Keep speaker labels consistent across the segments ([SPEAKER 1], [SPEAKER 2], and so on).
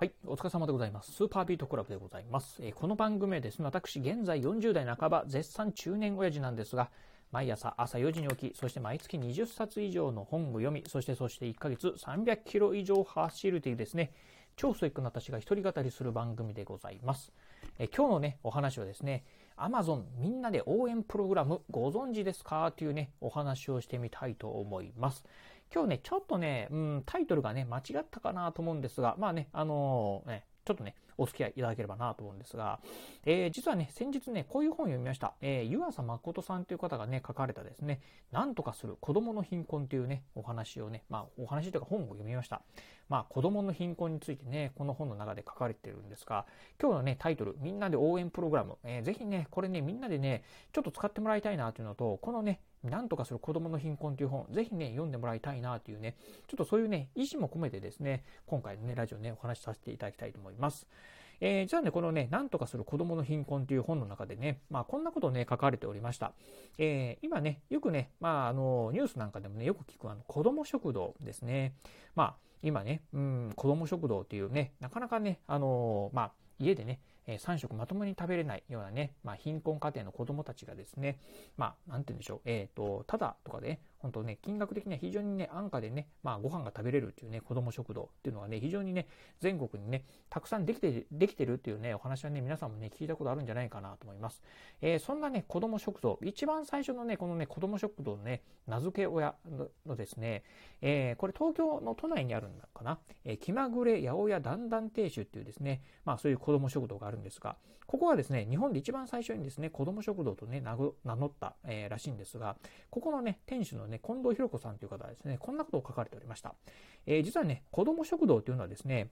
[SPEAKER 1] はい、お疲れ様でございます。スーパービートクラブでございます。えー、この番組はですね、私、現在40代半ば、絶賛中年親父なんですが、毎朝朝4時に起き、そして毎月20冊以上の本を読み、そしてそして1ヶ月300キロ以上走るというですね、超ストイックな私が一人語りする番組でございます。え今日のね、お話はですね、Amazon みんなで応援プログラムご存知ですか？というね、お話をしてみたいと思います。今日ね、ちょっとね、うん、タイトルがね、間違ったかなと思うんですが、まあね、あのー、ね、ちょっとね、お付き合いいただければなと思うんですが、えー、実はね、先日ね、こういう本を読みました。えー、湯浅誠さんという方がね、書かれたですね、なんとかする子供の貧困というね、お話をね、まあ、お話というか本を読みました。まあ、子供の貧困についてね、この本の中で書かれてるんですが、今日のね、タイトル、みんなで応援プログラム、えー、ぜひね、これね、みんなでね、ちょっと使ってもらいたいなというのと、このね、なんとかする子供の貧困という本、ぜひね、読んでもらいたいなというね、ちょっとそういうね、意思も込めてですね、今回のね、ラジオね、お話しさせていただきたいと思います。えー、じゃあね、このね、なんとかする子供の貧困という本の中でね、まあ、こんなことね、書かれておりました。えー、今ね、よくね、まあ、あの、ニュースなんかでもね、よく聞くあの、子供食堂ですね。まあ、今ね、うん、子供食堂っていうね、なかなかね、あの、まあ、家でね、3食まともに食べれないようなね、まあ、貧困家庭の子供たちがですね、まあ、なんて言うんでしょう、えっ、ー、と、ただとかで、ね、本当ね、金額的には非常にね、安価でね、まあ、ご飯が食べれるっていうね、子供食堂っていうのがね、非常にね、全国にね、たくさんできて、できてるっていうね、お話はね、皆さんもね、聞いたことあるんじゃないかなと思います。えー、そんなね、子供食堂、一番最初のね、このね、子供食堂のね、名付け親のですね、えー、これ東京の都内にあるんだかな、えー、気まぐれ八百屋だんだん亭主っていうですね、まあそういう子供食堂があるんですが、ここはですね、日本で一番最初にですね、子供食堂とね、名乗った、え、らしいんですが、ここのね、店主のね、近藤博子さんという方はですね、こんなことを書かれておりました。えー、実はね、子供食堂というのはですね、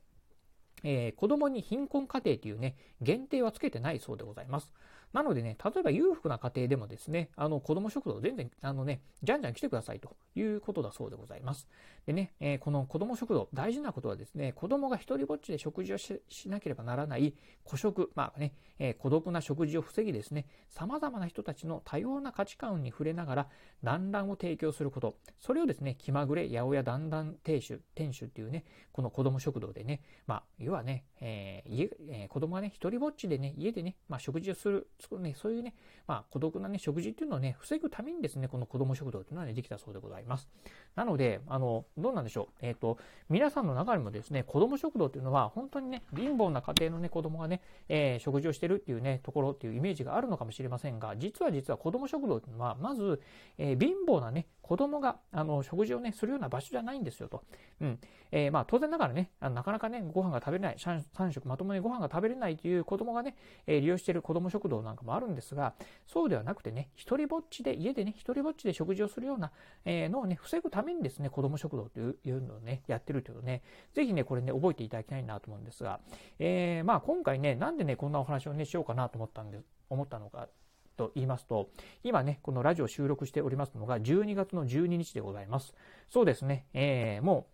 [SPEAKER 1] えー、子供に貧困家庭というね、限定はつけてないそうでございます。なのでね、例えば裕福な家庭でもですね、あの子供食堂全然、あのね、じゃんじゃん来てくださいということだそうでございます。でね、えー、この子供食堂、大事なことはですね、子供が一人ぼっちで食事をしなければならない孤食、まあね、えー、孤独な食事を防ぎですね、様々な人たちの多様な価値観に触れながら、団らんを提供すること、それをですね、気まぐれ、八百屋団らん亭主、店主っていうね、この子供食堂でね、まあ、要はね、えー、家、えー、子供がね、一人ぼっちでね、家でね、まあ、食事をする、ね、そういうね、まあ、孤独なね、食事っていうのをね、防ぐためにですね、この子供食堂っていうのはね、できたそうでございます。なので、あの、どうなんでしょう。えっ、ー、と、皆さんの中にもですね、子供食堂っていうのは、本当にね、貧乏な家庭のね、子供がね、えー、食事をしてるっていうね、ところっていうイメージがあるのかもしれませんが、実は実は子供食堂っていうのは、まず、えー、貧乏なね、子供が、あの、食事をね、するような場所じゃないんですよと。うん。えー、まあ、当然ながらね、あのなかなかね、ご飯が食べれない、3食まともにご飯が食べれないという子供がね、えー、利用している子供食堂なんかもあるんですが、そうではなくてね、一人ぼっちで、家でね、一人ぼっちで食事をするような、えー、のをね、防ぐためにですね、子供食堂というのをね、やってるというのね、ぜひね、これね、覚えていただきたいなと思うんですが、えー、まあ、今回ね、なんでね、こんなお話をね、しようかなと思ったんで、思ったのかと言いますと、今ね、このラジオ収録しておりますのが12月の12日でございます。そうですね、えー、も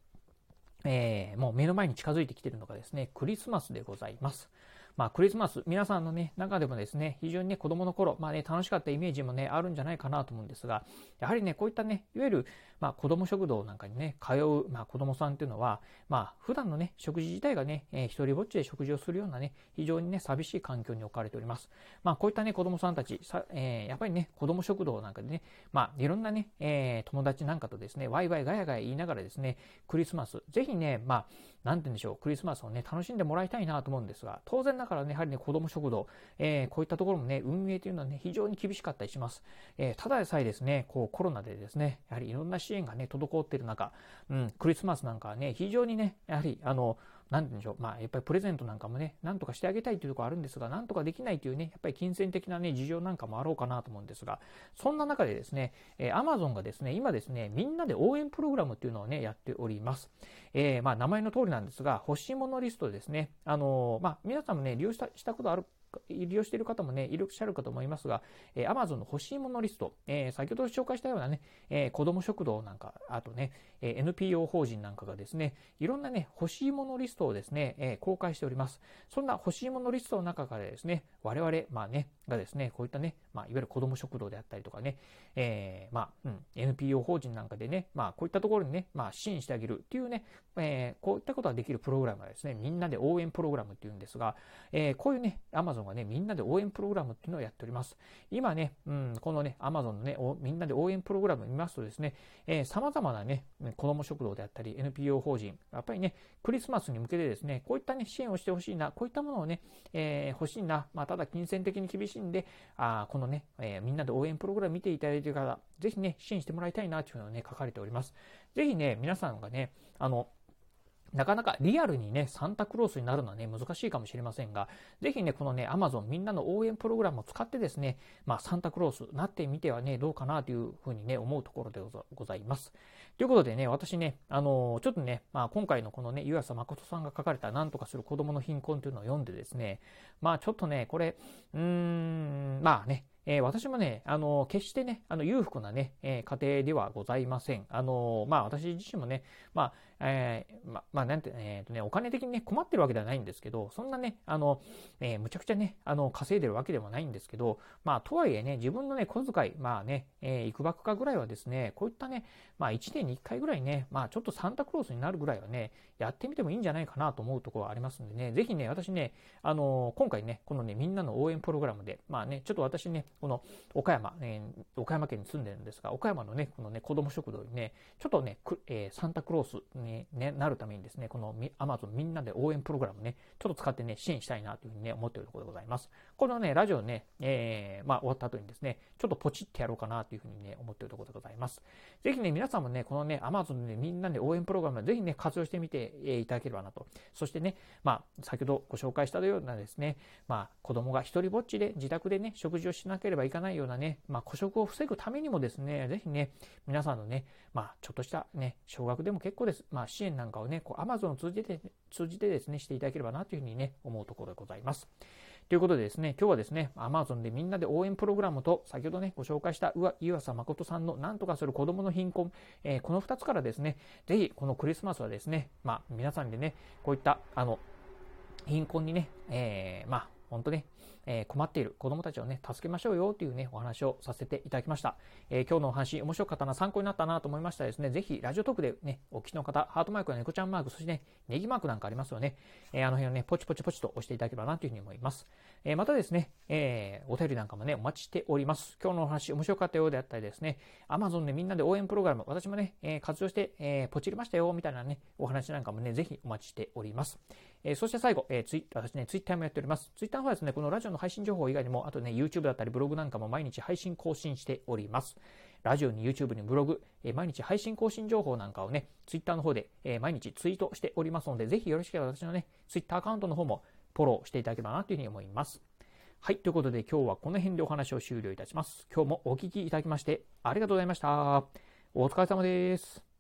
[SPEAKER 1] う、えー、もう目の前に近づいてきているのがですね、クリスマスでございます。まあ、クリスマス、皆さんのね、中でもですね、非常にね、子供の頃、まあね、楽しかったイメージもね、あるんじゃないかなと思うんですが、やはりね、こういったね、いわゆる、まあ、子供食堂なんかにね、通う、まあ、子供さんっていうのは、まあ、普段のね、食事自体がね、えー、一人ぼっちで食事をするようなね、非常にね、寂しい環境に置かれております。まあ、こういったね、子供さんたち、さえー、やっぱりね、子供食堂なんかでね、まあ、いろんなね、えー、友達なんかとですね、ワイワイガヤガヤ言いながらですね、クリスマス、ぜひね、まあ、なんて言うんでしょう、クリスマスをね、楽しんでもらいたいなと思うんですが、当然だからね、やはりね、子供食堂、えー、こういったところもね、運営というのはね、非常に厳しかったりします。えー、ただでさえですね、こう、コロナでですね、やはりいろんな支援がね、滞っている中、うん、クリスマスなんかはね、非常にね、やはり、あの、なんて言うんでしょう。まあ、やっぱりプレゼントなんかもね、なんとかしてあげたいというところあるんですが、なんとかできないというね、やっぱり金銭的なね、事情なんかもあろうかなと思うんですが、そんな中でですね、えー、Amazon がですね、今ですね、みんなで応援プログラムっていうのをね、やっております。えー、まあ、名前の通りなんですが、欲しいものリストですね、あのー、まあ、皆さんもね、利用したしたことある利用している方もね、いらっしゃるかと思いますが、えー、Amazon の欲しいものリスト、えー、先ほど紹介したようなね、えー、子ども食堂なんか、あとね、えー、NPO 法人なんかがですね、いろんなね、欲しいものリストをですね、えー、公開しております。そんな欲しいものリストの中からですね、我々、まあね、がですね、こういったね、まあ、いわゆる子ども食堂であったりとかね、えー、まあ、うん、NPO 法人なんかでね、まあ、こういったところにね、まあ、支援してあげるっていうね、えー、こういったことができるプログラムはですね、みんなで応援プログラムっていうんですが、えー、こういうね、Amazon がね、みんなで応援プログラムっていうのをやっております。今ね、うん、このね、Amazon のね、みんなで応援プログラムを見ますとですね、えー、様々なね、子ども食堂であったり、NPO 法人、やっぱりね、クリスマスに向けてですね、こういったね、支援をしてほしいな、こういったものをね、えー、欲しいな、まあ、ただ金銭的に厳しいんで、あこののね、えー、みんなで応援プログラム見ていただいている方、ぜひね、支援してもらいたいなというのをね、書かれております。ぜひね、皆さんがね、あの、なかなかリアルにね、サンタクロースになるのはね、難しいかもしれませんが、ぜひね、このね、アマゾンみんなの応援プログラムを使ってですね、まあ、サンタクロースなってみてはね、どうかなというふうにね、思うところでございます。ということでね、私ね、あのー、ちょっとね、まあ、今回のこのね、湯浅誠さんが書かれた何とかする子供の貧困というのを読んでですね、まあ、ちょっとね、これ、うーん、まあね、えー、私もね、あの、決してね、あの、裕福なね、えー、家庭ではございません。あの、まあ、私自身もね、まあ、えー、ま、まあ、なんて、えっ、ー、とね、お金的にね、困ってるわけではないんですけど、そんなね、あの、え、むちゃくちゃね、あの、稼いでるわけではないんですけど、まあ、とはいえね、自分のね、小遣い、まあね、え、いくばくかぐらいはですね、こういったね、まあ、1年に1回ぐらいね、まあ、ちょっとサンタクロースになるぐらいはね、やってみてもいいんじゃないかなと思うところはありますんでね、ぜひね、私ね、あの、今回ね、このね、みんなの応援プログラムで、まあね、ちょっと私ね、この、岡山、えー、岡山県に住んでるんですが、岡山のね、このね、子供食堂にね、ちょっとね、えー、サンタクロースに、ね、なるためにですね、このアマゾンみんなで応援プログラムね、ちょっと使ってね、支援したいなというふうにね、思っているところでございます。このね、ラジオね、えー、まあ終わった後にですね、ちょっとポチってやろうかなというふうにね、思っているところでございます。ぜひね、皆さんもね、このね、Amazon でみんなで応援プログラム、ぜひね、活用してみていただければなと。そしてね、まあ、先ほどご紹介したようなですね、まあ、子供が一人ぼっちで自宅でね、食事をしなければいかないようなね、まあ、孤食を防ぐためにもですね、ぜひね、皆さんのね、まあ、ちょっとしたね、少額でも結構です。まあ、支援なんかをね、こう Amazon を通じて、通じてですね、していただければなというふうにね、思うところでございます。ということでですね、今日はですね、Amazon でみんなで応援プログラムと、先ほどね、ご紹介したうわ湯浅誠さんのなんとかする子供の貧困、えー、この2つからですね、ぜひこのクリスマスはですね、まあ、皆さんでね、こういった、あの、貧困にね、えー、まあ、本当ね、えー、困っている子供たちをね、助けましょうよというね、お話をさせていただきました。えー、今日のお話、面白かったな、参考になったなと思いましたらですね、ぜひ、ラジオトークでね、お聞きの方、ハートマークや猫ちゃんマーク、そしてね、ネギマークなんかありますよね。えー、あの辺をね、ポチポチポチと押していただければなというふうに思います。えまたですね、えお便りなんかもね、お待ちしております。今日のお話、面白かったようであったりですね、Amazon でみんなで応援プログラム、私もね、え活用して、えポチりましたよ、みたいなね、お話なんかもね、ぜひお待ちしております。えそして最後、えツイ私ね、ツイッターもやっております。ツイッターの方はですね、このラジオの配信情報以外にも、あとね、YouTube だったりブログなんかも毎日配信更新しております。ラジオに YouTube にブログ、え毎日配信更新情報なんかをね、Twitter の方で、え毎日ツイートしておりますので、ぜひよろしければ私のね、Twitter アカウントの方もフォローしていただければなというふうに思います。はい。ということで今日はこの辺でお話を終了いたします。今日もお聴きいただきましてありがとうございました。お疲れ様です。